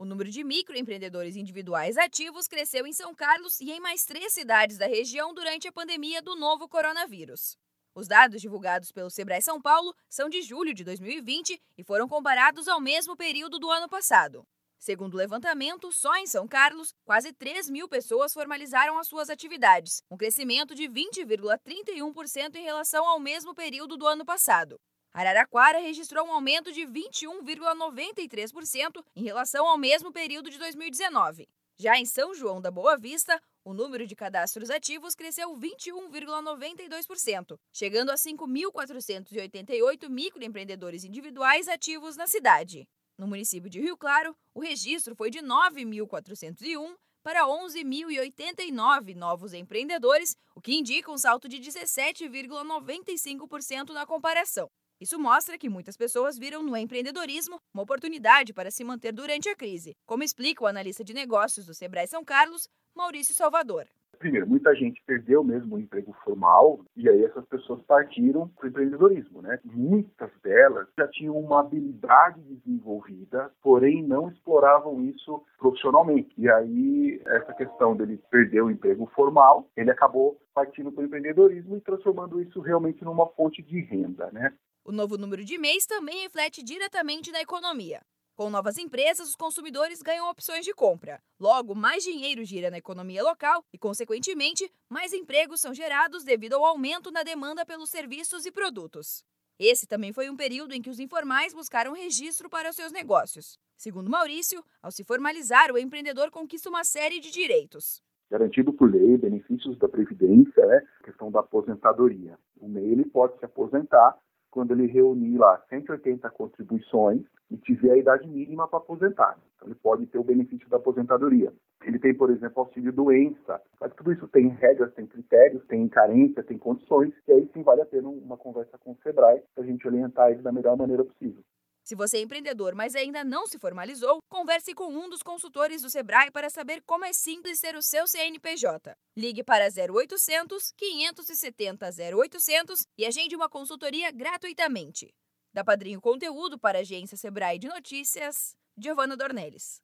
O número de microempreendedores individuais ativos cresceu em São Carlos e em mais três cidades da região durante a pandemia do novo coronavírus. Os dados divulgados pelo Sebrae São Paulo são de julho de 2020 e foram comparados ao mesmo período do ano passado. Segundo o levantamento, só em São Carlos, quase 3 mil pessoas formalizaram as suas atividades, um crescimento de 20,31% em relação ao mesmo período do ano passado. Araraquara registrou um aumento de 21,93% em relação ao mesmo período de 2019. Já em São João da Boa Vista, o número de cadastros ativos cresceu 21,92%, chegando a 5.488 microempreendedores individuais ativos na cidade. No município de Rio Claro, o registro foi de 9.401 para 11.089 novos empreendedores, o que indica um salto de 17,95% na comparação. Isso mostra que muitas pessoas viram no empreendedorismo uma oportunidade para se manter durante a crise, como explica o analista de negócios do Sebrae São Carlos, Maurício Salvador. Primeiro, muita gente perdeu mesmo o emprego formal e aí essas pessoas partiram para o empreendedorismo, né? Muitas delas já tinham uma habilidade desenvolvida, porém não exploravam isso profissionalmente. E aí essa questão dele perder o emprego formal, ele acabou partindo para o empreendedorismo e transformando isso realmente numa fonte de renda, né? O novo número de mês também reflete diretamente na economia. Com novas empresas, os consumidores ganham opções de compra. Logo, mais dinheiro gira na economia local e, consequentemente, mais empregos são gerados devido ao aumento na demanda pelos serviços e produtos. Esse também foi um período em que os informais buscaram registro para os seus negócios. Segundo Maurício, ao se formalizar, o empreendedor conquista uma série de direitos. Garantido por lei, benefícios da Previdência, né? questão da aposentadoria. O MEI ele pode se aposentar quando ele reunir lá 180 contribuições e tiver a idade mínima para aposentar. Então, ele pode ter o benefício da aposentadoria. Ele tem, por exemplo, auxílio doença. Mas tudo isso tem regras, tem critérios, tem carência, tem condições, e aí sim vale a pena uma conversa com o Sebrae para a gente orientar ele da melhor maneira possível. Se você é empreendedor, mas ainda não se formalizou, converse com um dos consultores do Sebrae para saber como é simples ter o seu CNPJ. Ligue para 0800 570 0800 e agende uma consultoria gratuitamente. Da Padrinho Conteúdo para a agência Sebrae de Notícias, Giovana Dornelles.